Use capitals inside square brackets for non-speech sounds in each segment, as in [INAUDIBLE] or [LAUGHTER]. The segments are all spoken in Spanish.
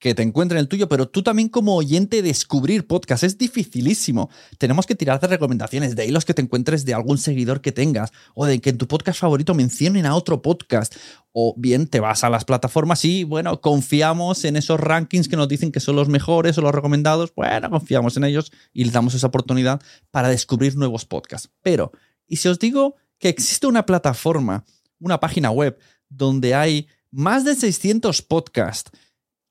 Que te encuentren el tuyo, pero tú también como oyente descubrir podcast. Es dificilísimo. Tenemos que tirar de recomendaciones, de hilos que te encuentres de algún seguidor que tengas, o de que en tu podcast favorito mencionen a otro podcast. O bien te vas a las plataformas y, bueno, confiamos en esos rankings que nos dicen que son los mejores o los recomendados. Bueno, confiamos en ellos y les damos esa oportunidad para descubrir nuevos podcasts. Pero, ¿y si os digo que existe una plataforma, una página web, donde hay más de 600 podcasts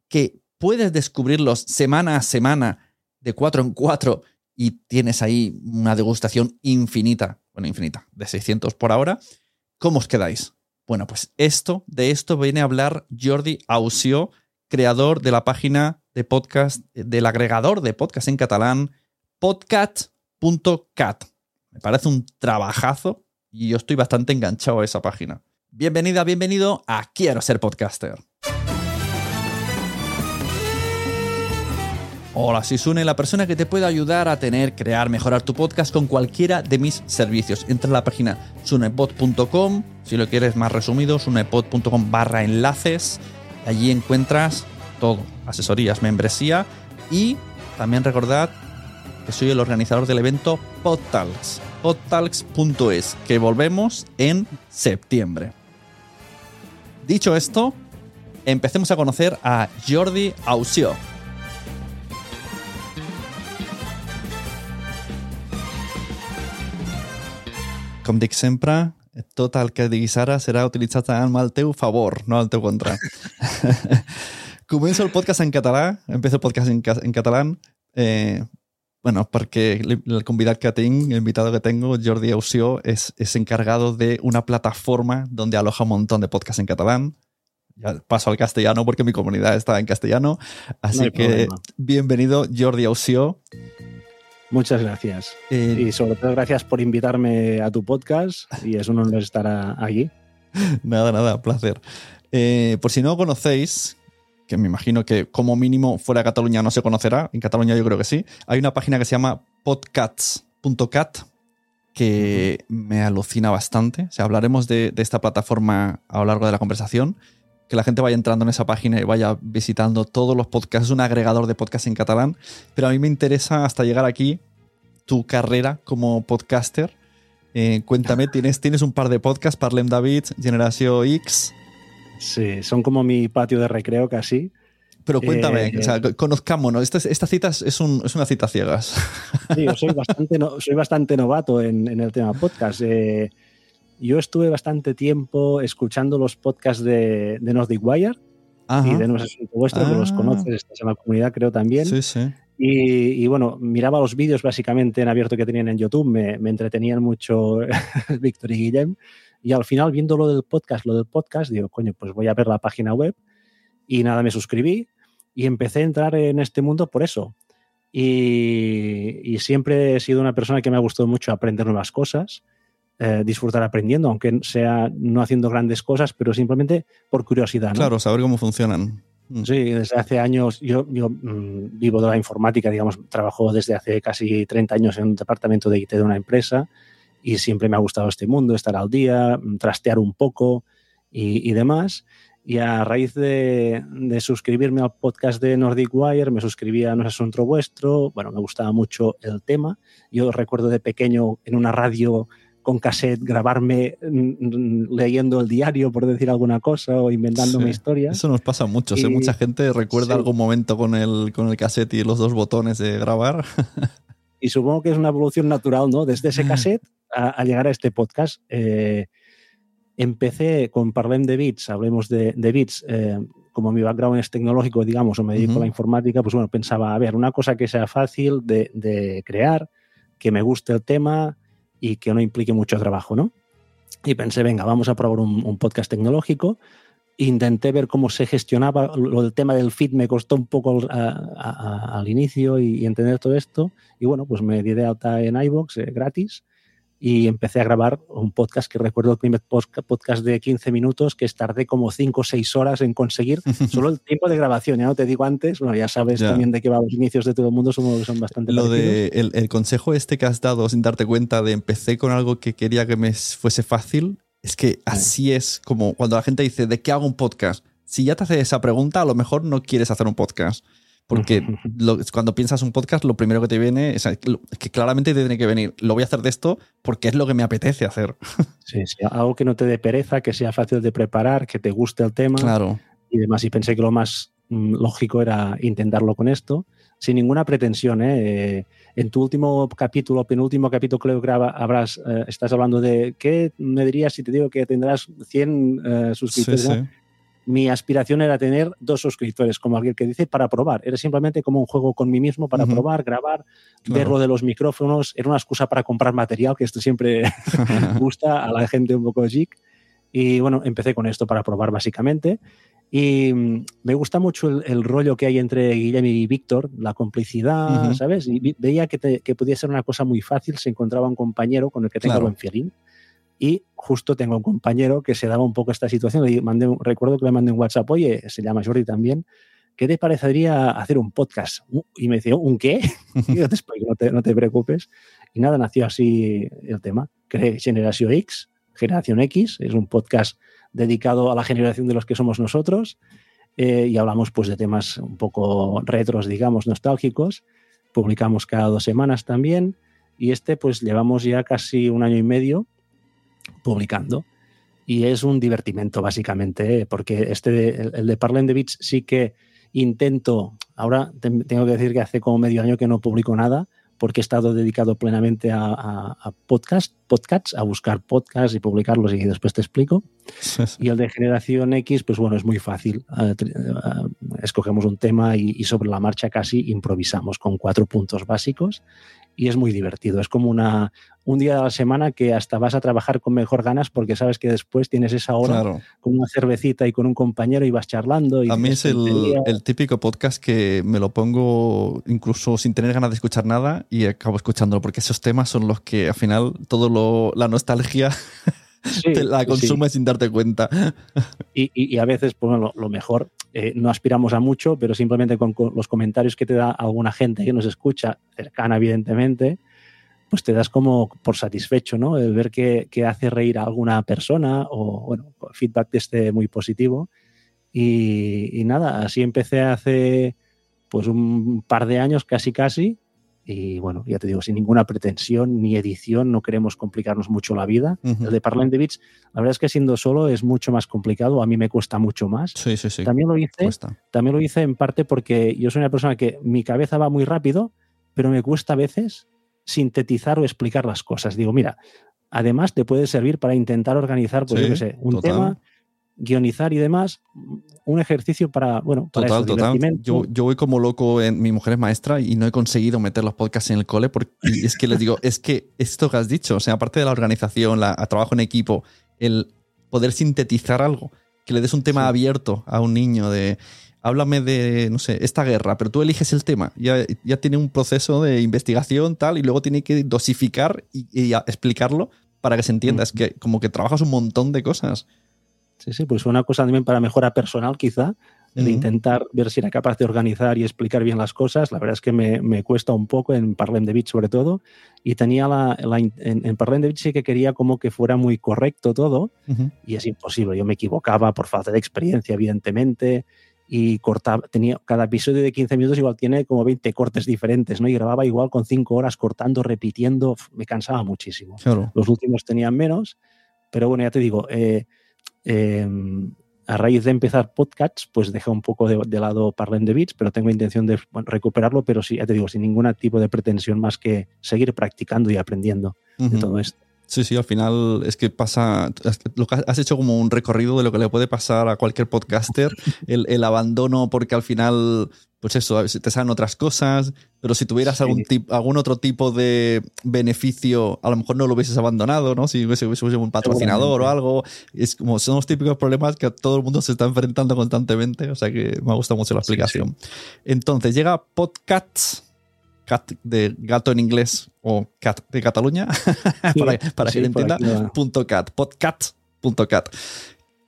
que puedes descubrirlos semana a semana, de cuatro en cuatro, y tienes ahí una degustación infinita, bueno, infinita, de 600 por ahora, ¿cómo os quedáis? Bueno, pues esto, de esto viene a hablar Jordi Ausio, creador de la página de podcast, del agregador de podcast en catalán, podcast.cat. Me parece un trabajazo y yo estoy bastante enganchado a esa página. Bienvenida, bienvenido a Quiero ser podcaster. Hola, soy Sune, la persona que te puede ayudar a tener, crear, mejorar tu podcast con cualquiera de mis servicios. Entra a la página sunepod.com, si lo quieres más resumido, sunepod.com barra enlaces. Allí encuentras todo, asesorías, membresía y también recordad que soy el organizador del evento PodTalks, podtalks.es, que volvemos en septiembre. Dicho esto, empecemos a conocer a Jordi Ausio. Com dic sempre, tot el que diguis ara serà utilitzat al teu favor, no al teu contra. [LAUGHS] Començo el podcast en català, empiezo el podcast en, en catalán, eh, bueno, porque el el convidado que tengo, el invitado que tengo, Jordi Ausio, es, es encargado de una plataforma donde aloja un montón de podcasts en catalán. Ya paso al castellano porque mi comunidad está en castellano. Así hay que problema. bienvenido, Jordi Ausio. Muchas gracias. Eh, Y sobre todo gracias por invitarme a tu podcast y es un honor estar aquí. [LAUGHS] Nada, nada, placer. Eh, por si no conocéis, que me imagino que como mínimo fuera de Cataluña no se conocerá, en Cataluña yo creo que sí, hay una página que se llama podcats.cat que me alucina bastante. O sea, hablaremos de, de esta plataforma a lo largo de la conversación. Que la gente vaya entrando en esa página y vaya visitando todos los podcasts. Es un agregador de podcasts en catalán. Pero a mí me interesa hasta llegar aquí tu carrera como podcaster. Eh, cuéntame, [LAUGHS] ¿tienes, tienes un par de podcasts, Parlem David, Generación X. Sí, son como mi patio de recreo casi. Pero cuéntame, Eh, o sea, conozcámonos. Esta, esta cita es, un- es una cita ciegas. Sí, yo soy bastante, no- soy bastante novato en, en el tema podcast. Eh, yo estuve bastante tiempo escuchando los podcasts de, de Nordic Wire Ajá. y de No es Asunto Vuestro, que los Ah. conoces, estás en la comunidad creo también. Sí, sí. Y, y bueno, miraba los vídeos básicamente en abierto que tenían en YouTube, me, me entretenían mucho [LAUGHS] Víctor y Guillem. Y al final, viendo lo del podcast, lo del podcast, digo, coño, pues voy a ver la página web. Y nada, me suscribí y empecé a entrar en este mundo por eso. Y, y siempre he sido una persona que me ha gustado mucho aprender nuevas cosas, eh, disfrutar aprendiendo, aunque sea no haciendo grandes cosas, pero simplemente por curiosidad. ¿no? Claro, saber cómo funcionan. Mm. Sí, desde hace años yo, yo, mm, vivo de la informática, digamos, trabajo desde hace casi 30 años en un departamento de IT de una empresa y siempre me ha gustado este mundo, estar al día, mm, trastear un poco y, y demás. Y a raíz de, de suscribirme al podcast de Nordic Wire, me suscribí a No es Asunto Vuestro, bueno, me gustaba mucho el tema. Yo recuerdo de pequeño en una radio con cassette grabarme mm, leyendo el diario, por decir alguna cosa, o inventándome Sí. historias. Eso nos pasa mucho. sé, Y- mucha gente recuerda sí. algún momento con el, con el cassette y los dos botones de grabar. Y supongo que es una evolución natural, ¿no? Desde ese cassette a, a llegar a este podcast. Eh, empecé con Parlem de Bits, hablemos de, de Bits, eh, como mi background es tecnológico, digamos, o me dedico Ujú. a la informática, pues bueno, pensaba, a ver, una cosa que sea fácil de, de crear, que me guste el tema y que no implique mucho trabajo, ¿no? Y pensé, venga, vamos a probar un, podcast tecnológico. Intenté ver cómo se gestionaba. Lo del tema del feed me costó un poco al, inicio y, y entender todo esto. Y bueno, pues me di de alta en iVoox eh, gratis y empecé a grabar un podcast que recuerdo el primer podcast de 15 minutos que tardé como 5 o 6 horas en conseguir [LAUGHS] solo el tiempo de grabación. Ya no te digo antes, bueno, ya sabes Ya. también de qué va los inicios de todo el mundo, son, son bastante Lo parecidos. de el, el consejo este que has dado sin darte cuenta de empecé con algo que quería que me fuese fácil, es que así es como cuando la gente dice, ¿de qué hago un podcast? Si ya te hace esa pregunta, a lo mejor no quieres hacer un podcast. Porque [LAUGHS] lo- cuando piensas un podcast, lo primero que te viene es que claramente te tiene que venir, lo voy a hacer de esto porque es lo que me apetece hacer. [LAUGHS] Sí, sí, algo que no te dé pereza, que sea fácil de preparar, que te guste el tema Claro. y demás. Y pensé que lo más mm, lógico era intentarlo con esto, sin ninguna pretensión. ¿eh? Eh, en tu último capítulo, penúltimo capítulo, creo que habrás, eh, estás hablando de qué me dirías si te digo que tendrás 100 eh, Sí, suscriptores. sí. ¿no? Mi aspiración era tener dos suscriptores, como alguien que dice, para probar. Era simplemente como un juego con mí mismo para probar, grabar, Claro. ver lo de los micrófonos. Era una excusa para comprar material, que esto siempre [LAUGHS] gusta a la gente un poco geek. Y bueno, empecé con esto para probar básicamente. Y mm, me gusta mucho el, el rollo que hay entre Guillem y Víctor, la complicidad. ¿sabes? Y veía que, te- que podía ser una cosa muy fácil, se encontraba un compañero con el que tengo Claro. buen feeling. Y justo tengo un compañero que se daba un poco esta situación. Le mandé un- recuerdo que le mandé un WhatsApp, oye, se llama Jordi también, ¿qué te parecería hacer un podcast? Uh, Y me decía, ¿un qué? [LAUGHS] Y yo te explico, no te, no te preocupes. Y nada, nació así el tema. Generación X, Generación X, es un podcast dedicado a la generación de los que somos nosotros eh, y hablamos pues de temas un poco retros, digamos, nostálgicos. Publicamos cada dos semanas también y este pues llevamos ya casi un año y medio publicando y es un divertimento básicamente porque este de- el, el de Parlen de Beats sí que intento ahora te- tengo que decir que hace como medio año que no publico nada porque he estado dedicado plenamente a, a, a podcast, podcasts, a buscar podcasts y publicarlos y después te explico. Sí, [LAUGHS] sí. Y el de generación X, pues bueno, es muy fácil. Eh, eh, escogemos un tema y, y sobre la marcha casi improvisamos con cuatro puntos básicos y es muy divertido. Es como una, un día de la semana que hasta vas a trabajar con mejor ganas porque sabes que después tienes esa hora Claro. con una cervecita y con un compañero y vas charlando. Y A mí es el, el típico podcast que me lo pongo incluso sin tener ganas de escuchar nada y acabo escuchándolo, porque esos temas son los que al final todo lo, la nostalgia Sí, te [LAUGHS] la sí. consume sin darte cuenta. Y, y- y a veces, pues bueno, lo, lo mejor, eh, no aspiramos a mucho, pero simplemente con, con los comentarios que te da alguna gente que nos escucha, cercana evidentemente, pues te das como por satisfecho, ¿no? El ver que, que hace reír a alguna persona o, bueno, feedback de este muy positivo. Y, y nada, así empecé hace pues un par de años, casi casi, y bueno, ya te digo, sin ninguna pretensión ni edición, no queremos complicarnos mucho la vida. Ujú. El de Parlant de Beats, la verdad es que siendo solo es mucho más complicado, a mí me cuesta mucho más. Sí, sí, sí. También lo hice, cuesta. también lo hice en parte porque yo soy una persona que mi cabeza va muy rápido, pero me cuesta a veces sintetizar o explicar las cosas. Digo, mira, además te puede servir para intentar organizar, pues Sí, yo qué sé, un total. tema, guionizar y demás, un ejercicio para, bueno, para Total, eso, total. Yo, yo voy como loco en mi mujer es maestra y no he conseguido meter los podcasts en el cole porque es que les digo, [LAUGHS] es que esto que has dicho, o sea, aparte de la organización, la, a trabajo en equipo, el poder sintetizar algo, que le des un tema Sí. abierto a un niño de háblame de, no sé, esta guerra, pero tú eliges el tema, ya, ya tiene un proceso de investigación tal y luego tiene que dosificar y, explicarlo para que se entienda. Es que como que trabajas un montón de cosas. Sí, sí, pues una cosa también para mejora personal quizá, el Ujú. intentar ver si era capaz de organizar y explicar bien las cosas. La verdad es que me, me cuesta un poco en Parlem de Beach sobre todo. Y tenía la, la en, en Parlem de Beach sí que quería como que fuera muy correcto todo Ujú. y es imposible. Yo me equivocaba por falta de experiencia, evidentemente. Y cortaba, tenía, cada episodio de 15 minutos igual tiene como 20 cortes diferentes, ¿no? Y grababa igual con 5 horas cortando, repitiendo, me cansaba muchísimo. Claro. Los últimos tenían menos, pero bueno, ya te digo, eh, eh, a raíz de empezar podcasts, pues dejé un poco de, de lado Parlen de Beats, pero tengo intención de bueno, recuperarlo, pero sí, ya te digo, sin ningún tipo de pretensión más que seguir practicando y aprendiendo de todo esto. Sí, sí, al final es que pasa, lo que has hecho como un recorrido de lo que le puede pasar a cualquier podcaster, el, el abandono porque al final pues eso, te salen otras cosas, pero si tuvieras Sí. algún, tip- algún otro tipo de beneficio, a lo mejor no lo hubieses abandonado, ¿no? Si hubiese, hubiese un patrocinador o algo. Es como, son los típicos problemas que todo el mundo se está enfrentando constantemente, o sea que me ha gustado mucho la Sí, explicación. Entonces llega Podcasts, cat de gato en inglés o cat de Cataluña, [LAUGHS] para, para que lo entienda, punto cat, podcast.cat,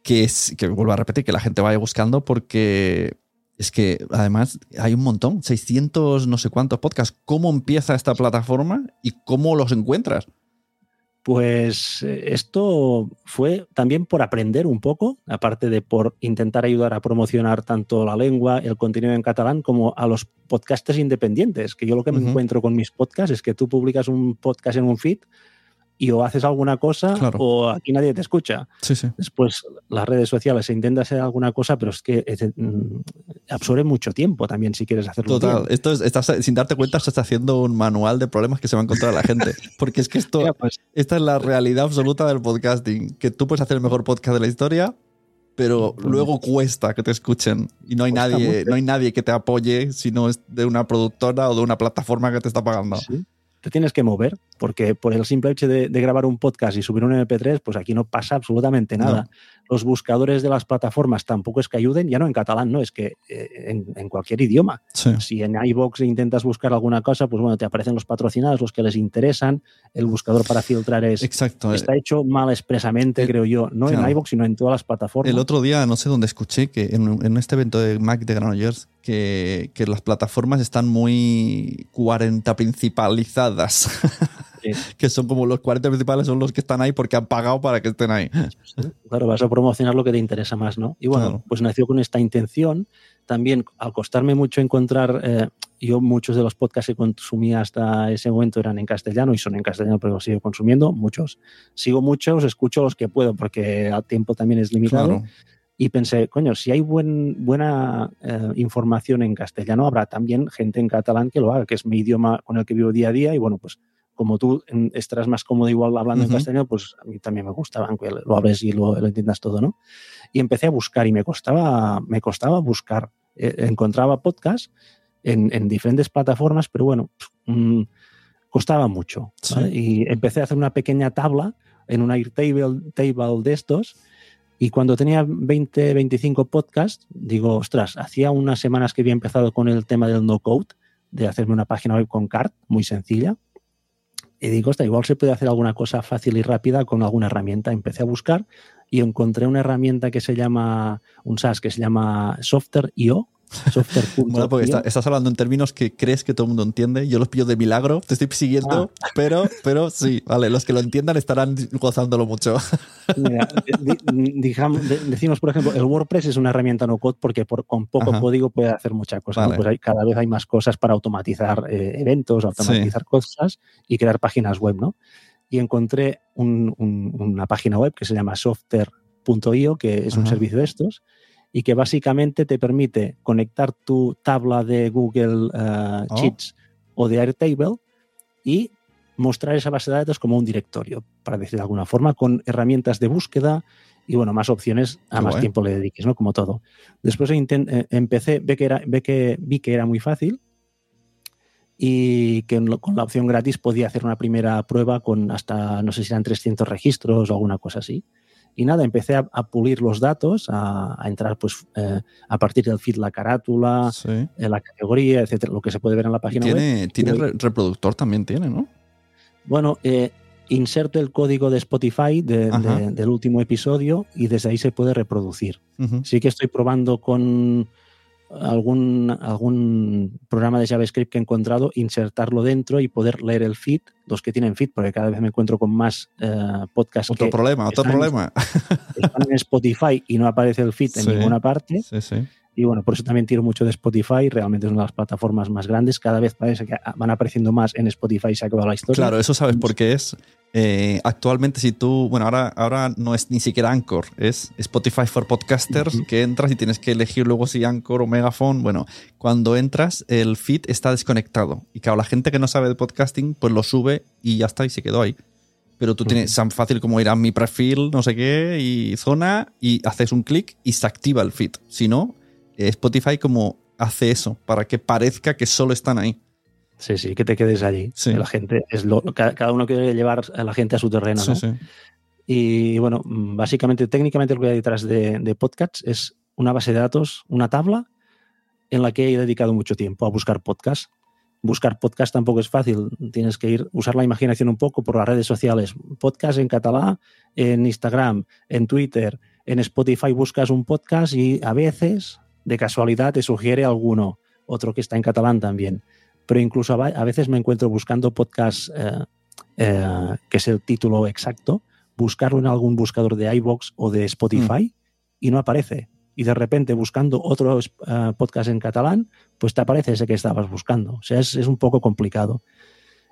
que es, que vuelvo a repetir, que la gente vaya buscando porque es que además hay un montón, 600 no sé cuántos podcasts. ¿Cómo empieza esta plataforma y cómo los encuentras? Pues eh, esto fue también por aprender un poco, aparte de por intentar ayudar a promocionar tanto la lengua, el contenido en catalán, como a los podcasters independientes, que yo lo que me encuentro con mis podcasts es que tú publicas un podcast en un feed y o haces alguna cosa Claro. o aquí nadie te escucha. Sí, sí. Después las redes sociales se intenta hacer alguna cosa, pero es que eh, mm, absorbe mucho tiempo también si quieres hacerlo. Total, bien. esto es, estás, sin darte cuenta, estás haciendo un manual de problemas que se va a encontrar la gente. [LAUGHS] Porque es que esto, Mira, pues, esta es la realidad absoluta del podcasting. Que tú puedes hacer el mejor podcast de la historia, pero Pues- luego cuesta que te escuchen. Y no hay, Cuesta nadie, mucho. no hay nadie que te apoye si no es de una productora o de una plataforma que te está pagando. Sí. Te tienes que mover, porque por el simple hecho de, de grabar un podcast y subir un MP3, pues aquí no pasa absolutamente nada. Los buscadores de las plataformas tampoco es que ayuden, ya no en catalán, no, es que eh, en, en cualquier idioma. Sí. Si en iVoox intentas buscar alguna cosa, pues bueno, te aparecen los patrocinados, los que les interesan. El buscador para filtrar es. Exacto. Está hecho mal expresamente, el- creo yo, no claro. en iVoox, sino en todas las plataformas. El otro día, no sé dónde escuché, que en, en este evento de Mac de Granollers, que, que las plataformas están muy 40 principalizadas. [LAUGHS] Sí. [LAUGHS] que son como los 40 principales son los que están ahí porque han pagado para que estén ahí. [LAUGHS] Claro, vas a promocionar lo que te interesa más, ¿no? Y bueno, Claro. pues nació con esta intención. También, al costarme mucho encontrar, eh, yo muchos de los podcasts que consumía hasta ese momento eran en castellano y son en castellano, pero los sigo consumiendo, muchos. Sigo muchos, escucho los que puedo porque el tiempo también es limitado. Claro. Y pensé, coño, si hay buen, buena eh, información en castellano, habrá también gente en catalán que lo haga, que es mi idioma con el que vivo día a día. Y bueno, pues como tú estarás más cómodo igual hablando Ujú. en castellano, pues a mí también me gusta, aunque lo hables y lo, lo entiendas todo, ¿no? Y empecé a buscar y me costaba, me costaba buscar. Eh, encontraba podcasts en, en diferentes plataformas, pero bueno, mm, costaba mucho. Sí. ¿vale? Y empecé a hacer una pequeña tabla en un Airtable table de estos. Y cuando tenía 20, 25 podcasts, digo, ostras, hacía unas semanas que había empezado con el tema del no-code, de hacerme una página web con CART, muy sencilla. Y digo, ostras, igual se puede hacer alguna cosa fácil y rápida con alguna herramienta. Empecé a buscar y encontré una herramienta que se llama, un SaaS que se llama Software.io. Software.io. Bueno, porque está- estás hablando en términos que crees que todo el mundo entiende. Yo los pillo de milagro, te estoy siguiendo, pero, pero sí, vale, los que lo entiendan estarán gozándolo mucho. Mira, digamos- de- decimos, por ejemplo, el WordPress es una herramienta no code porque por- con poco Ajá. código puede hacer muchas cosas. Pues hay, cada vez hay más cosas para automatizar eh, eventos, automatizar cosas y crear páginas web, ¿no? Y encontré un- un- una página web que se llama software.io, que es un servicio de estos, y que básicamente te permite conectar tu tabla de Google Oh. Sheets o de Airtable y mostrar esa base de datos como un directorio, para decir de alguna forma, con herramientas de búsqueda y bueno, más opciones a Qué más tiempo le dediques, ¿no? Como todo. Después eh, empecé, ve que era, ve que, vi que era muy fácil y que con la opción gratis podía hacer una primera prueba con hasta, no sé si eran 300 registros o alguna cosa así. Y nada, empecé a, a pulir los datos, a, a entrar pues eh, a partir del feed, la carátula, Sí. eh, la categoría, etcétera, lo que se puede ver en la página web. Tiene, tiene Y- re- reproductor también, tiene, ¿no? Bueno, eh, inserto el código de Spotify de- Ajá. de- del último episodio y desde ahí se puede reproducir. Sí que estoy probando con algún, algún programa de JavaScript que he encontrado, insertarlo dentro y poder leer el feed, los que tienen feed, porque cada vez me encuentro con más eh, podcasts Otro que problema, otro están- problema. están en Spotify y no aparece el feed en Sí. ninguna parte. Sí, sí. Y bueno, por eso también tiro mucho de Spotify. Realmente es una de las plataformas más grandes. Cada vez parece que van apareciendo más en Spotify y se ha acabado la historia. Claro, eso sabes por qué es. Eh, actualmente, si tú, bueno, ahora, ahora no es ni siquiera Anchor, es Spotify for Podcasters, que entras y tienes que elegir luego si Anchor o Megaphone. Bueno, cuando entras, el feed está desconectado. Y claro, la gente que no sabe de podcasting, pues lo sube y ya está, y se quedó ahí. Pero tú tienes tan fácil como ir a mi perfil, no sé qué, y zona, y haces un clic y se activa el feed. Si no, eh, Spotify como hace eso, para que parezca que solo están ahí. Sí, sí, que te quedes allí. Sí. La gente es lo, cada, uno quiere llevar a la gente a su terreno, Sí, ¿no? sí. Y bueno, básicamente, técnicamente lo que hay detrás de, de podcasts es una base de datos, una tabla en la que he dedicado mucho tiempo a buscar podcasts. Buscar podcast tampoco es fácil, tienes que ir, usar la imaginación un poco por las redes sociales. Podcast en catalán, en Instagram, en Twitter, en Spotify buscas un podcast y a veces, de casualidad, te sugiere alguno, otro que está en catalán también. Pero incluso a veces me encuentro buscando podcasts eh, eh, que es el título exacto, buscarlo en algún buscador de iBox o de Spotify y no aparece. Y de repente buscando otro eh, podcast en catalán, pues te aparece ese que estabas buscando. O sea, es, es un poco complicado.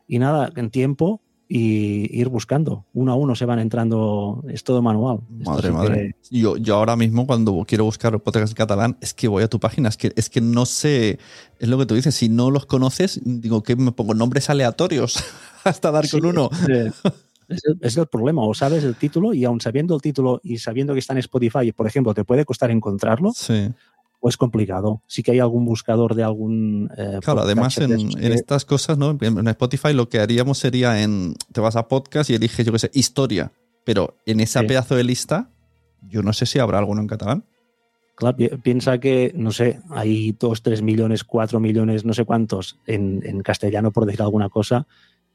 Y nada, en tiempo y ir buscando. Uno a uno se van entrando, es todo manual. Madre, madre. Yo, yo ahora mismo cuando quiero buscar podcast en catalán es que voy a tu página, es que, es que no sé, es lo que tú dices, si no los conoces, digo que me pongo nombres aleatorios [LAUGHS] hasta dar Sí, con uno. Es, es el, es el problema. O sabes el título y aún sabiendo el título y sabiendo que está en Spotify, por ejemplo, te puede costar encontrarlo Sí. O es complicado. Sí que hay algún buscador de algún... eh, Claro, además en, estas cosas, ¿no? En Spotify lo que haríamos sería en, te vas a podcast y eliges, yo qué sé, historia, pero en esa Sí. pedazo de lista, yo no sé si habrá alguno en catalán. Claro, pi- piensa que, no sé, hay dos, tres millones, cuatro millones, no sé cuántos en, en castellano, por decir alguna cosa.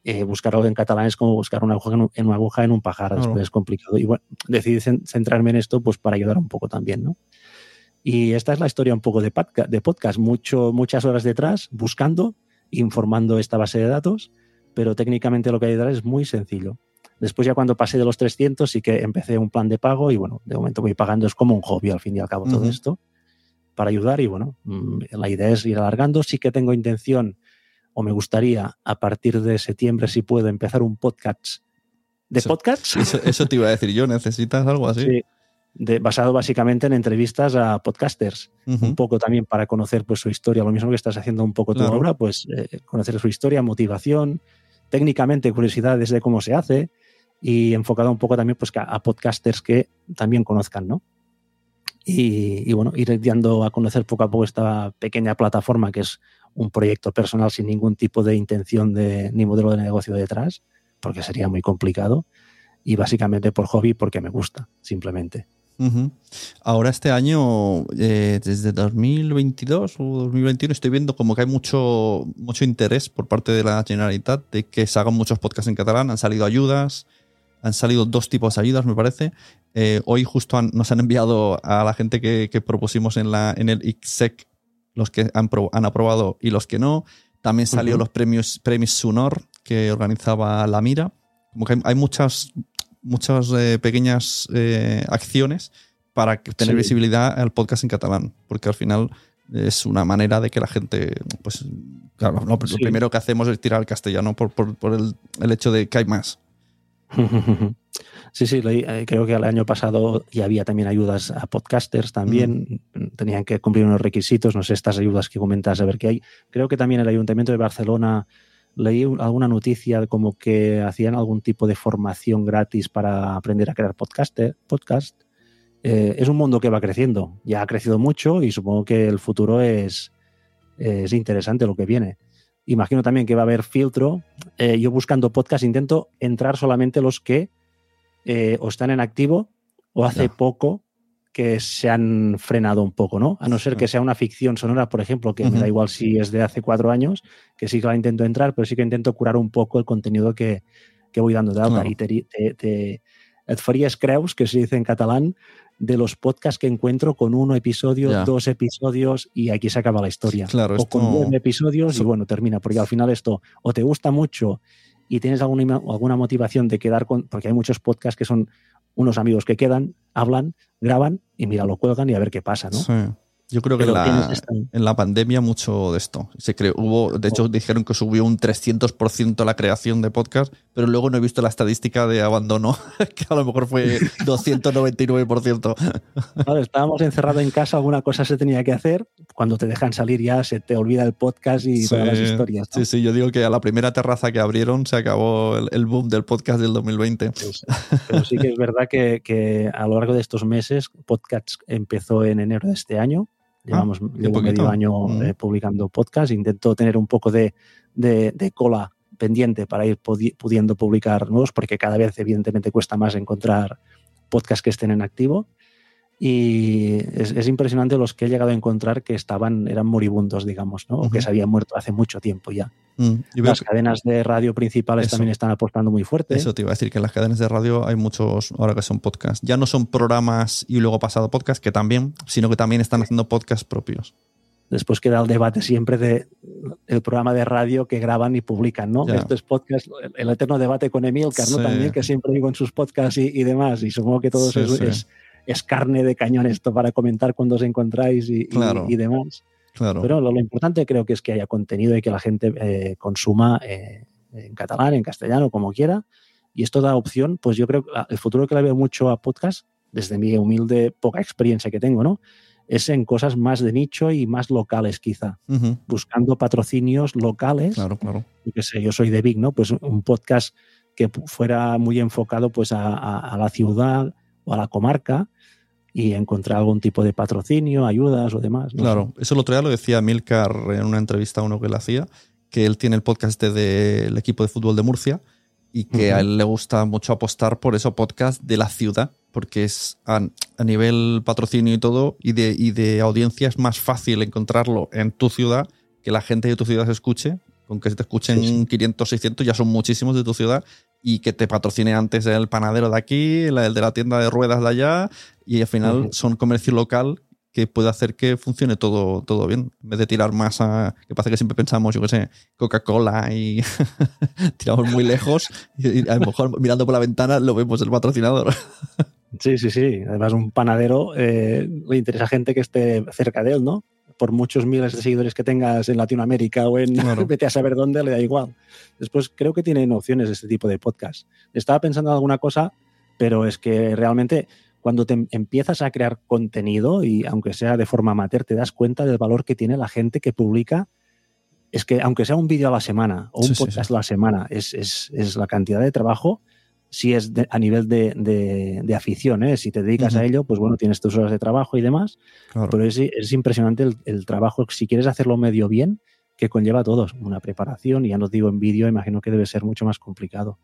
Eh, buscarlo en catalán es como buscar una aguja en, un- en una aguja en un pajar, Claro. después es complicado. Y bueno, decidí cen- centrarme en esto pues para ayudar un poco también, ¿no? Y esta es la historia un poco de, podca- de podcast, mucho, muchas horas detrás, buscando, informando esta base de datos, pero técnicamente lo que hay detrás es muy sencillo. Después ya cuando pasé de los 300 sí que empecé un plan de pago y bueno, de momento voy pagando, es como un hobby al fin y al cabo todo esto, para ayudar y bueno, mm, la idea es ir alargando, sí que tengo intención o me gustaría a partir de septiembre si puedo empezar un podcast de Eso- podcasts. Eso, eso te iba a decir yo, ¿necesitas algo así? Sí, de- basado básicamente en entrevistas a podcasters un poco también para conocer pues su historia, lo mismo que estás haciendo un poco Claro. tú ahora, pues eh, conocer su historia, motivación, técnicamente curiosidades de cómo se hace y enfocado un poco también pues a, a podcasters que también conozcan, ¿no? Y, y, bueno, ir dando a conocer poco a poco esta pequeña plataforma que es un proyecto personal sin ningún tipo de intención de, ni modelo de negocio detrás, porque sería muy complicado. Y básicamente por hobby, porque me gusta, simplemente. Ahora este año, eh, desde 2022 o 2021, estoy viendo como que hay mucho, mucho interés por parte de la Generalitat de que se hagan muchos podcasts en catalán. Han salido ayudas, han salido dos tipos de ayudas, me parece. Eh, hoy justo han- nos han enviado a la gente que, que propusimos en, la, en el ICSEC los que han, han aprobado y los que no. También salió los premios, premios Sunor que organizaba La Mira. Como que hay, hay muchas, muchas eh, pequeñas eh, acciones para que- tener Sí. visibilidad al podcast en catalán, porque al final es una manera de que la gente, pues, claro, no, lo primero que hacemos es tirar al castellano por, por- por el, el hecho de que hay más. [LAUGHS] Sí, sí, eh, creo que el año pasado ya había también ayudas a podcasters también, tenían que cumplir unos requisitos, no sé, estas ayudas que comentas, a ver qué hay. Creo que también el Ayuntamiento de Barcelona leí un- alguna noticia como que hacían algún tipo de formación gratis para aprender a crear podcaster, podcast. Eh, es un mundo que va creciendo, ya ha crecido mucho y supongo que el futuro es, es interesante lo que viene. Imagino también que va a haber filtro. Eh, yo buscando podcast intento entrar solamente los que eh, o están en activo o hace poco que se han frenado un poco, ¿no? A no ser que sea una ficción sonora, por ejemplo, que me da igual si es de hace cuatro años, que sí que la intento entrar, pero sí que intento curar un poco el contenido que, que voy dando de alta. Claro. Y te, te, te, et faries creus, que se dice en catalán, de los podcasts que encuentro con uno episodio, Ya. dos episodios y aquí se acaba la historia. Claro, o esto- con nueve episodios y bueno, termina, porque al final esto o te gusta mucho y tienes alguna, alguna motivación de quedar con, porque hay muchos podcasts que son unos amigos que quedan, hablan, graban y mira, lo cuelgan y a ver qué pasa, ¿no? Yo creo que en la, en la pandemia mucho de esto. Se creó, hubo, de hecho, dijeron que subió un 300% la creación de podcast, pero luego no he visto la estadística de abandono, [LAUGHS] que a lo mejor fue [LAUGHS] 299%. Claro, estábamos encerrados en casa, alguna cosa se tenía que hacer. Cuando te dejan salir ya se te olvida el podcast y todas las historias. ¿no? sí, sí, yo digo que a la primera terraza que abrieron se acabó el, el boom del podcast del 2020. Pues, pero sí que es verdad que, que a lo largo de estos meses, podcast empezó en enero de este año Llevamos llevo poquito. medio año Mm. eh, publicando podcast. Intento tener un poco de, de- de cola pendiente para ir pudi- pudiendo publicar nuevos, porque cada vez, evidentemente, cuesta más encontrar podcasts que estén en activo. Y es, es impresionante los que he llegado a encontrar que estaban, eran moribundos, digamos, ¿no? o que se habían muerto hace mucho tiempo ya. Mm, Las que- cadenas de radio principales Eso. también están apostando muy fuerte. Eso te iba a decir que en las cadenas de radio hay muchos ahora que son podcasts. Ya no son programas y luego pasado podcast, que también, sino que también están haciendo podcasts propios. Después queda el debate siempre de el programa de radio que graban y publican, ¿no? Ya. Esto es podcast, el, el eterno debate con Emilcar, ¿no? Sí. También, que siempre digo en sus podcasts y, y demás. Y supongo que todo Sí, eso es, sí. es- es carne de cañón esto para comentar cuando os encontráis y, y- Claro. y demás. Claro. Pero lo, lo importante creo que es que haya contenido y que la gente eh, consuma eh, en catalán, en castellano, como quiera. Y esto da opción, pues yo creo que el futuro que le veo mucho a podcast, desde mi humilde poca experiencia que tengo, ¿no? Es en cosas más de nicho y más locales, quizá Ujú, buscando patrocinios locales. Claro, claro. Yo qué sé, yo soy de Big, ¿no? Pues un podcast que fuera muy enfocado pues a, a- a la ciudad o a la comarca y encontrar algún tipo de patrocinio, ayudas o demás. no Claro, eso el otro día lo decía Milcar en una entrevista a uno que le hacía, que él tiene el podcast del equipo de fútbol de Murcia y que a él le gusta mucho apostar por eso podcast de la ciudad, porque es a, a nivel patrocinio y todo, y de, y de audiencia es más fácil encontrarlo en tu ciudad, que la gente de tu ciudad se escuche, con que se te escuchen Sí, sí. 500, 600, ya son muchísimos de tu ciudad, y que te patrocine antes el panadero de aquí, el de la tienda de ruedas de allá, y al final son comercio local que puede hacer que funcione todo, todo bien. En vez de tirar más a. que pasa que siempre pensamos, yo qué sé, Coca-Cola y [LAUGHS] tiramos muy lejos y, a lo mejor mirando por la ventana lo vemos el patrocinador. [LAUGHS] Sí, sí, sí. Además, un panadero eh, le interesa a gente que esté cerca de él, ¿no? Por muchos miles de seguidores que tengas en Latinoamérica o en Claro. [LAUGHS] vete a saber dónde, le da igual. Después creo que tienen opciones este tipo de podcast. Estaba pensando en alguna cosa, pero es que realmente cuando te em- empiezas a crear contenido y aunque sea de forma amateur, te das cuenta del valor que tiene la gente que publica. Es que aunque sea un vídeo a la semana o un Sí, sí, podcast sí. a la semana, es, es- es la cantidad de trabajo si es de- a nivel de, de- de afición, ¿eh? si te dedicas a ello, pues bueno, tienes tus horas de trabajo y demás, Claro. pero es, es impresionante el, el trabajo, si quieres hacerlo medio bien, que conlleva a todos, una preparación, y ya no digo en vídeo, imagino que debe ser mucho más complicado.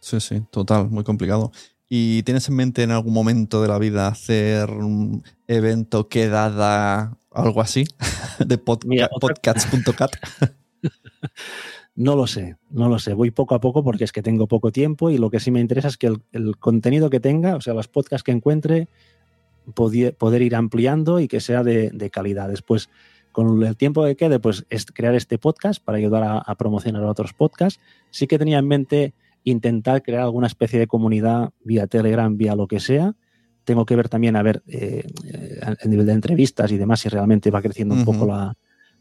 Sí, sí, total, muy complicado. ¿Y tienes en mente en algún momento de la vida hacer un evento, quedada, algo así? [LAUGHS] De podca- podcasts.cat. [LAUGHS] [LAUGHS] No lo sé, no lo sé. Voy poco a poco porque es que tengo poco tiempo y lo que sí me interesa es que el, el contenido que tenga, o sea, los podcasts que encuentre, poder ir ampliando y que sea de, de calidad. Después, con el tiempo que quede, pues es crear este podcast para ayudar a, a promocionar otros podcasts. Sí que tenía en mente intentar crear alguna especie de comunidad vía Telegram, vía lo que sea. Tengo que ver también a ver eh, el nivel de entrevistas y demás si realmente va creciendo un poco la-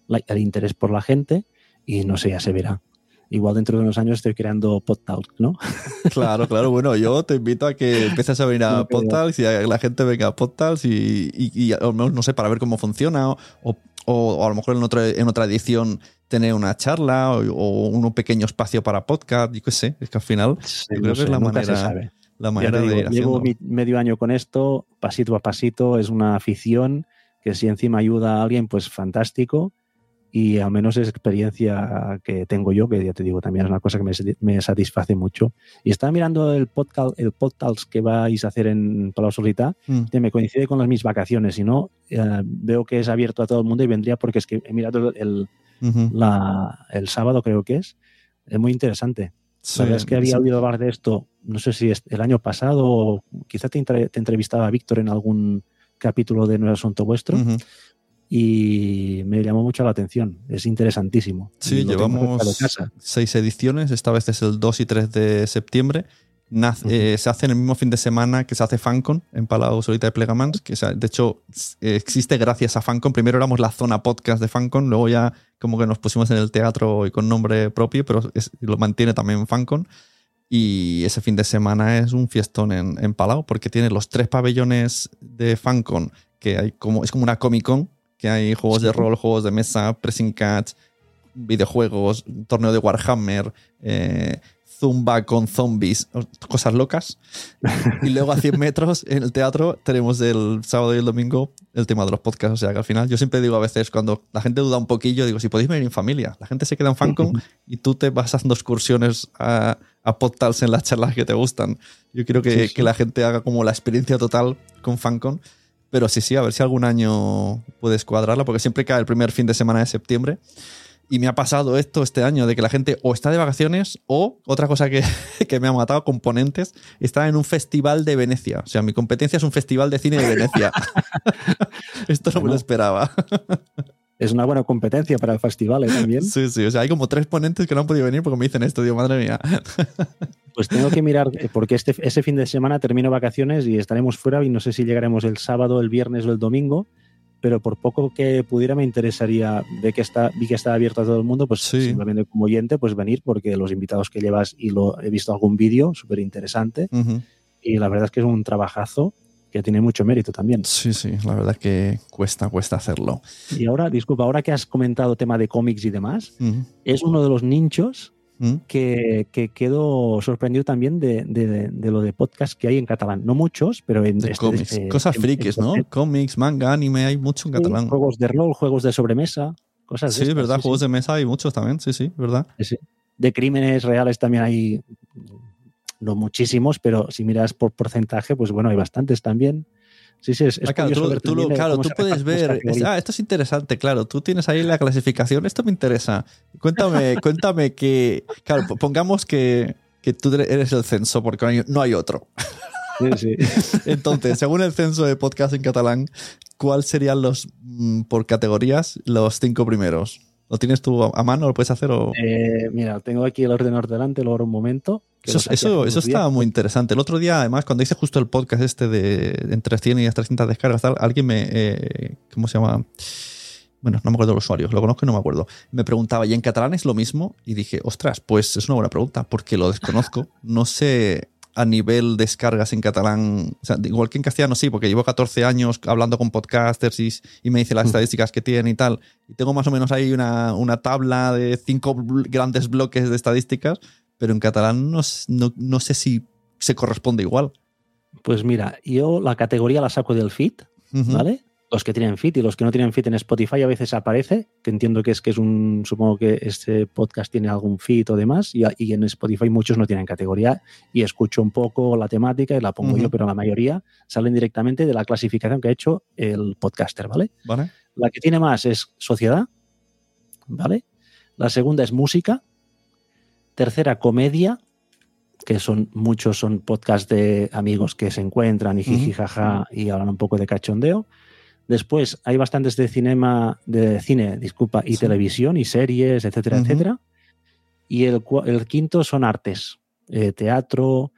la- el interés por la gente y no sé, ya se verá. Igual dentro de unos años estoy creando PodTalk, ¿no? [LAUGHS] Claro, claro. Bueno, yo te invito a que [LAUGHS] empieces a venir a No, Podtals y a que la gente venga a Podtals y, y, y a lo mejor, no sé, para ver cómo funciona o, o- o a lo mejor en otra, en otra edición tener una charla o, o un pequeño espacio para podcast, yo qué sé. Es que al final Sí, yo no creo que sé, es la manera, la manera digo, de ir llevo haciendo. medio año con esto, pasito a pasito, es una afición que si encima ayuda a alguien, pues fantástico. Y al menos es experiencia que tengo yo, que ya te digo, también es una cosa que me, me satisface mucho. Y estaba mirando el podcast, el podcast que vais a hacer en Palau Solità, Mm. que me coincide con las mis vacaciones. Si no, eh, veo que es abierto a todo el mundo y vendría porque es que he mirado el, el- Ujú. la- el sábado, creo que es. Es muy interesante. Sí, La verdad es que había sí. oído hablar de esto, no sé si es el año pasado o quizá te, te entrevistaba Víctor en algún capítulo de No es Asunto Vuestro Ujú. Y me llamó mucho la atención. Es interesantísimo. Sí, lo llevamos seis ediciones. Esta vez es el 2 y 3 de septiembre. Nace- Ujú. eh, se hace en el mismo fin de semana que se hace FanCon en Palau Solita de Plegamans. Que, o sea, de hecho, existe gracias a FanCon. Primero éramos la zona podcast de FanCon, luego ya como que nos pusimos en el teatro y con nombre propio, pero es- lo mantiene también FanCon. Y ese fin de semana es un fiestón en, en Palau porque tiene los tres pabellones de FanCon, que hay como, es como una Comic Con, que hay juegos de rol, juegos de mesa, pressing catch, videojuegos, torneo de Warhammer, eh, zumba con zombies, cosas locas. Y luego a 100 [LAUGHS] metros en el teatro tenemos el sábado y el domingo el tema de los podcasts. O sea que al final yo siempre digo a veces cuando la gente duda un poquillo, digo, si podéis venir en familia, la gente se queda en Fancon [LAUGHS] y tú te vas haciendo excursiones a, a podcasts en las charlas que te gustan. Yo quiero que, Sí, sí. que la gente haga como la experiencia total con Fancon. Pero sí, sí, a ver si algún año puedes cuadrarla, porque siempre cae el primer fin de semana de septiembre. Y me ha pasado esto este año, de que la gente o está de vacaciones o, otra cosa que, [LAUGHS] que me ha matado, componentes, está en un festival de Venecia. O sea, mi competencia es un festival de cine de Venecia. [LAUGHS] esto no me lo esperaba. [LAUGHS] Es una buena competencia para el festival ¿eh? también. Sí, sí, o sea, hay como tres ponentes que no han podido venir porque me dicen esto, digo, madre mía. [LAUGHS] Pues tengo que mirar, eh, porque este, ese fin de semana termino vacaciones y estaremos fuera y no sé si llegaremos el sábado, el viernes o el domingo, pero por poco que pudiera me interesaría, de que está, vi que está abierto a todo el mundo, pues Sí. simplemente como oyente, pues venir, porque los invitados que llevas y lo he visto algún vídeo súper interesante Ujú. y la verdad es que es un trabajazo que tiene mucho mérito también. Sí, sí, la verdad que cuesta, cuesta hacerlo. Y ahora, disculpa, ahora que has comentado tema de cómics y demás, es uno de los nichos Ujú. que, que quedo sorprendido también de, de- de lo de podcast que hay en catalán. No muchos, pero en De este- cómics. eh, Cosas en- frikis, en- ¿no? Cómics, manga, anime, hay mucho en catalán. Juegos de rol, juegos de sobremesa, cosas Sí, de es estas, verdad, sí, juegos sí. de mesa hay muchos también, sí, sí, verdad. Sí. De crímenes reales también hay, no muchísimos, pero si miras por porcentaje, pues bueno, hay bastantes también. Sí, sí, es, es Ah, claro, tú, ver tú lo- también claro, cómo tú se puedes ver. Ah, esto es interesante, claro. Tú tienes ahí la clasificación. Esto me interesa. Cuéntame, [LAUGHS] cuéntame que. Claro, po- pongamos que, que tú eres el censo, porque no hay, no hay otro. Sí, sí. [LAUGHS] Entonces, según el censo de podcast en catalán, ¿cuáles serían los, mm, por categorías, los cinco primeros? ¿Lo tienes tú a mano? ¿Lo puedes hacer? O... Eh, mira, tengo aquí el ordenador delante, lo ahora un momento. Eso, eso, días. muy interesante. El otro día, además, cuando hice justo el podcast este de entre 100 y las 300 descargas, tal, alguien me. eh, ¿Cómo se llama? Bueno, no me acuerdo el usuario, lo conozco y no me acuerdo. Me preguntaba, ¿y en catalán es lo mismo? Y dije, ostras, pues es una buena pregunta, porque lo desconozco. No sé a nivel descargas en catalán, o sea, igual que en castellano sí, porque llevo 14 años hablando con podcasters y, y me dice las Mm. estadísticas que tienen y tal. Y tengo más o menos ahí una, una tabla de cinco grandes bloques de estadísticas, pero en catalán no, no, no sé si se corresponde igual. Pues mira, yo la categoría la saco del feed. ¿vale? Los que tienen feed y los que no tienen feed en Spotify a veces aparece, que entiendo que es que es un, supongo que este podcast tiene algún feed o demás, y, y en Spotify muchos no tienen categoría, y escucho un poco la temática y la pongo yo, pero la mayoría salen directamente de la clasificación que ha hecho el podcaster, ¿vale? ¿Vale? La que tiene más es sociedad, ¿vale? La segunda es música. Tercera, comedia, que son muchos son podcasts de amigos que se encuentran y jiji Ujú. jaja y hablan un poco de cachondeo. Después hay bastantes de cinema, de cine, disculpa, y Sí. televisión y series, etcétera, etcétera. Y el, el quinto son artes, eh, teatro,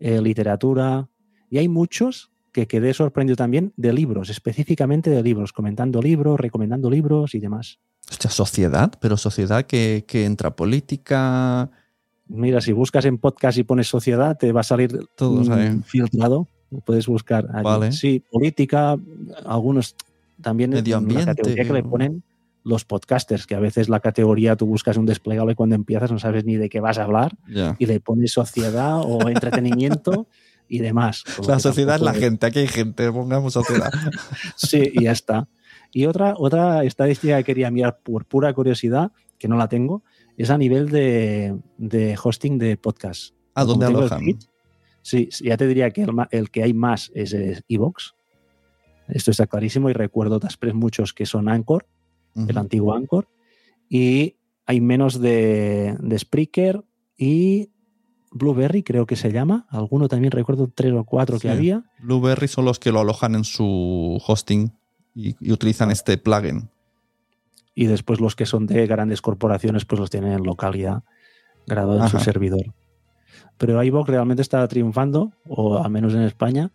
eh, literatura. Y hay muchos que quedé sorprendido también de libros, específicamente de libros, comentando libros, recomendando libros y demás. Hostia, sociedad, pero sociedad que, que entra política. Mira, si buscas en podcast y pones sociedad, te va a salir Todos mm, ahí. filtrado. Puedes buscar allí. Vale. Sí, política, algunos también Medio en la ambiente. categoría que le ponen los podcasters, que a veces la categoría tú buscas un desplegable cuando empiezas no sabes ni de qué vas a hablar y le pones sociedad o [LAUGHS] entretenimiento y demás. La sociedad es la gente, aquí hay gente, pongamos sociedad. [LAUGHS] Sí, y ya está. Y otra, otra estadística que quería mirar por pura curiosidad, que no la tengo, es a nivel de, de hosting de podcast. ¿A dónde alojan? feed, Sí, ya te diría que el, que hay más es Evox. Esto está clarísimo y recuerdo després muchos que son Anchor, el antiguo Anchor, y hay menos de, de Spreaker y Blueberry, creo que se llama. Alguno también recuerdo tres o cuatro que había. Blueberry son los que lo alojan en su hosting y, y utilizan este plugin. y después los que son de grandes corporaciones pues los tienen en local ya grabado en su servidor. Pero iVoox realmente está triunfando, o al menos en España.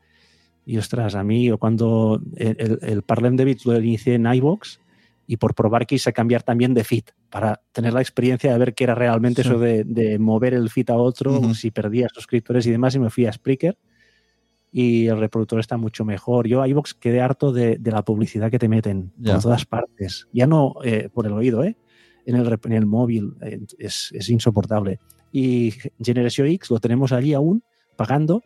Y ostras, a mí cuando el, el, Parlem de Bits lo inicié en iVoox y por probar quise cambiar también de feed para tener la experiencia de ver qué era realmente Sí. eso de, de mover el feed a otro, Ujú. si perdía suscriptores y demás, y me fui a Spreaker y el reproductor está mucho mejor. Yo a iVoox quedé harto de, de la publicidad que te meten Ya. por todas partes. Ya no eh, por el oído, ¿eh? En el, en el móvil eh, es, es insoportable. Y Generation X lo tenemos allí aún pagando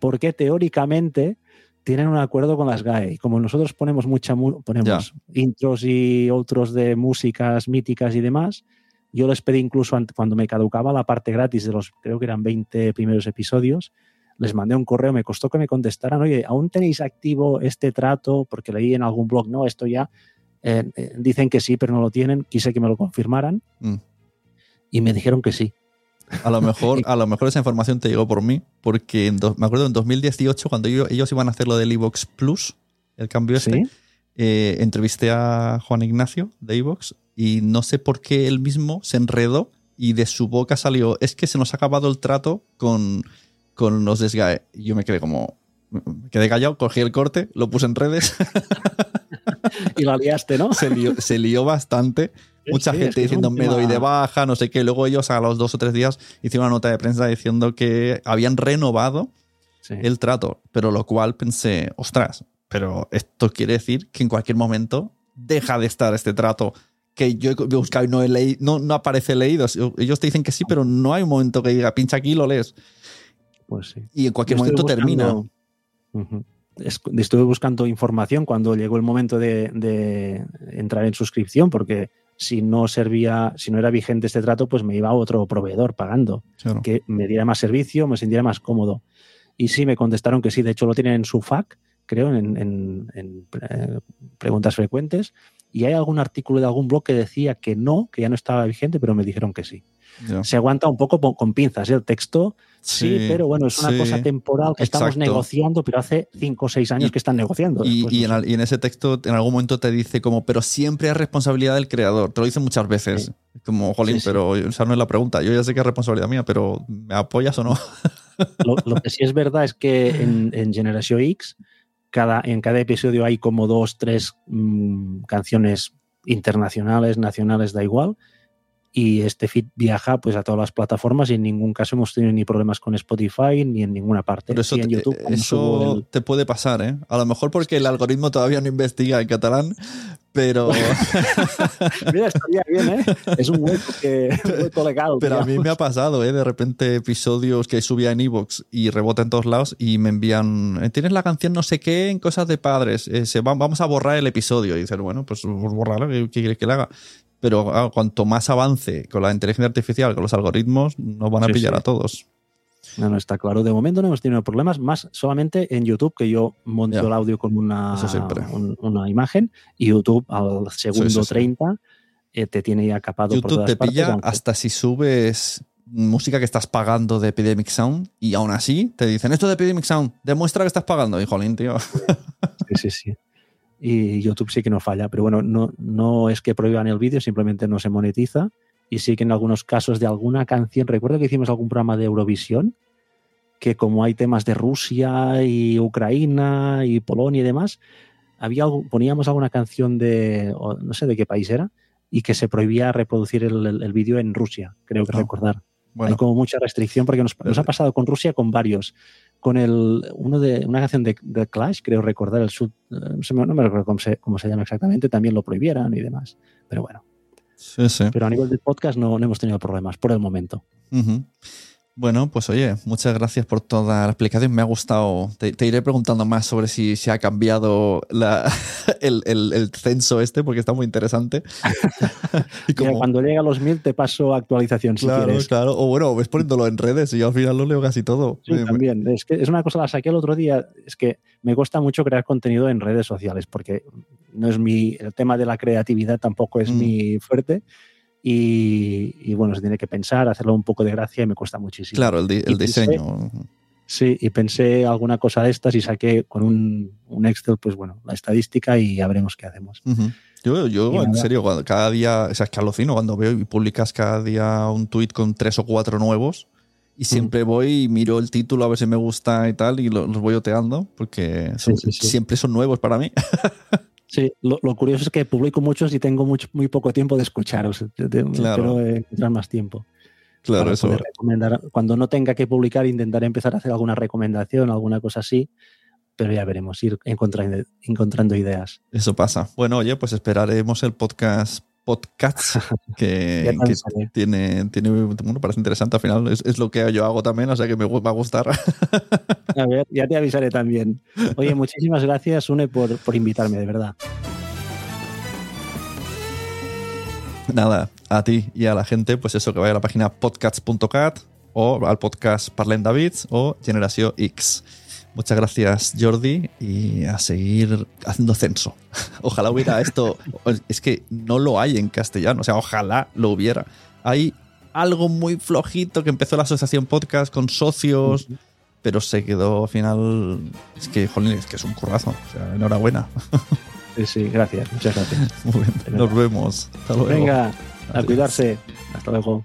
porque teóricamente tienen un acuerdo con las GAE. Y como nosotros ponemos mucha ponemos intros y otros de músicas míticas y demás, yo les pedí incluso cuando me caducaba la parte gratis de los, creo que eran 20 primeros episodios, les mandé un correo, me costó que me contestaran, oye, ¿aún tenéis activo este trato? Porque leí en algún blog, no, esto ya, eh, eh, dicen que sí, pero no lo tienen, quise que me lo confirmaran mm. y me dijeron que sí. A lo mejor, a lo mejor esa información te llegó por mí, porque me acuerdo en 2018, cuando ellos, iban a hacer lo del Evox Plus, el cambio este, eh, entrevisté a Juan Ignacio de Evox y no sé por qué él mismo se enredó y de su boca salió, es que se nos ha acabado el trato con, con los desgae. Yo me quedé como, me quedé callado, cogí el corte, lo puse en redes. [LAUGHS] [LAUGHS] y lo liaste, ¿no? Se lió, se lió bastante mucha gente diciendo me doy de baja, no sé qué. Luego ellos a los dos o tres días hicieron una nota de prensa diciendo que habían renovado el trato, pero lo cual pensé, ostras, pero esto quiere decir que en cualquier momento deja de estar este trato que yo he buscado y no, he leído, no, no aparece leído. Ellos te dicen que sí, pero no hay un momento que diga pincha aquí y lo lees. Pues sí. Y en cualquier momento termina. Estuve buscando información cuando llegó el momento de, de, entrar en suscripción, porque si no servía, si no era vigente este trato, pues me iba a otro proveedor pagando, que me diera más servicio, me sintiera más cómodo. Y sí, me contestaron que sí, de hecho lo tienen en su FAQ, creo, en, eh, preguntas frecuentes. Y hay algún artículo de algún blog que decía que no, que ya no estaba vigente, pero me dijeron que sí. Se aguanta un poco con pinzas ¿eh? el texto, sí, pero bueno, es una cosa temporal que estamos negociando, pero hace cinco o seis años que están negociando. Y, en, ese texto en algún momento te dice como, pero siempre es responsabilidad del creador. Te lo dice muchas veces. Como, jolín, pero esa no es la pregunta. Yo ya sé que es responsabilidad mía, pero ¿me apoyas o no? Lo, que sí es verdad es que en, en Generation X, cada, en cada episodio hay como dos, tres mm, canciones internacionales, nacionales, da igual y este feed viaja pues a todas las plataformas y en ningún caso hemos tenido ni problemas con Spotify ni en ninguna parte. Pero eso, en te, YouTube, eso te puede pasar, ¿eh? A lo mejor porque el algoritmo todavía no investiga en catalán, pero... [LAUGHS] Mira, estaría bien, ¿eh? Es un hueco, que, legal. Pero a mí me ha pasado, ¿eh? De repente episodios que subía en Evox y rebota en todos lados y me envían, eh, tienes la canción no sé qué en cosas de padres, eh, se vamos a borrar el episodio. Y dices, bueno, pues borrarlo, ¿qué quieres que le haga? Pero cuanto más avance con la inteligencia artificial, con los algoritmos, nos van a pillar a todos. No, no está claro. De momento no hemos tenido problemas, más solamente en YouTube, que yo monto el audio con una, una imagen, y YouTube al segundo 30 eh, te tiene ya capado YouTube por te pilla hasta si subes música que estás pagando de Epidemic Sound y aún así te dicen esto de Epidemic Sound, demuestra que estás pagando. Y jolín, tío. Sí, sí, sí y YouTube sí que no falla, pero bueno, no, no es que prohíban el vídeo, simplemente no se monetiza. Y sí que en algunos casos de alguna canción, recuerdo que hicimos algún programa de Eurovisión, que como hay temas de Rusia y Ucrania y Polonia y demás, había poníamos alguna canción de, no sé de qué país era, y que se prohibía reproducir el, vídeo en Rusia, creo que recordar. Hay como mucha restricción porque nos, nos, ha pasado con Rusia con varios con el, uno de, una canción de, Clash, creo recordar, el sud, eh, no, me, recuerdo cómo se, cómo se, llama exactamente, también lo prohibieran y demás. Pero bueno. Sí, sí. Pero a nivel de podcast no, no hemos tenido problemas por el momento. Bueno, pues oye, muchas gracias por toda la explicación. Me ha gustado. Te, iré preguntando más sobre si se ha cambiado [LAUGHS] el, censo este, porque está muy interesante. [LAUGHS] y cuando llega a los mil te paso actualización si claro, quieres. Claro, o bueno, ves poniéndolo en redes y yo al final lo leo casi todo. Sí, también. Es que es una cosa, la saqué el otro día. Es que me cuesta mucho crear contenido en redes sociales, porque no es mi. El tema de la creatividad tampoco es mm. mi fuerte y, bueno, se tiene que pensar, hacerlo un poco de gracia y me cuesta muchísimo. Claro, el, diseño. sí, y pensé alguna cosa de estas y saqué con un, un, Excel, pues bueno, la estadística y ya veremos qué hacemos. Yo, yo en serio, cada día, o sea, es que alucino cuando veo y publicas cada día un tweet con tres o cuatro nuevos y siempre voy y miro el título a ver si me gusta y tal y los voy oteando porque siempre son nuevos para mí. [LAUGHS] Sí, lo, curioso es que publico muchos y tengo mucho, muy poco tiempo de escucharos. Espero encontrar más tiempo. Claro, eso. Cuando no tenga que publicar, intentaré empezar a hacer alguna recomendación, alguna cosa así, pero ya veremos, ir encontrando, encontrando ideas. Eso pasa. Bueno, oye, pues esperaremos el podcast Podcasts, que, [LAUGHS] tiene, tiene, bueno, parece interesante al final, es, es lo que yo hago también, o sea que me va a gustar. [LAUGHS] A ver, ya te avisaré también. Oye, muchísimas gracias, Une, por, por invitarme, de verdad. Nada, a ti y a la gente, pues eso, que vaya a la página podcasts.cat o al podcast Parlem Davids o Generación X. Muchas gracias, Jordi, y a seguir haciendo censo. [LAUGHS] Ojalá hubiera esto. Es que no lo hay en castellano, o sea, ojalá lo hubiera. Hay algo muy flojito que empezó la asociación podcast con socios, pero se quedó al final. Es que, jolín, es que es un currazo. O sea, enhorabuena. [LAUGHS] Sí, sí, gracias, muchas gracias. [LAUGHS] Muy bien, Nos vemos. Hasta luego. Venga, a Adiós. cuidarse. Hasta luego.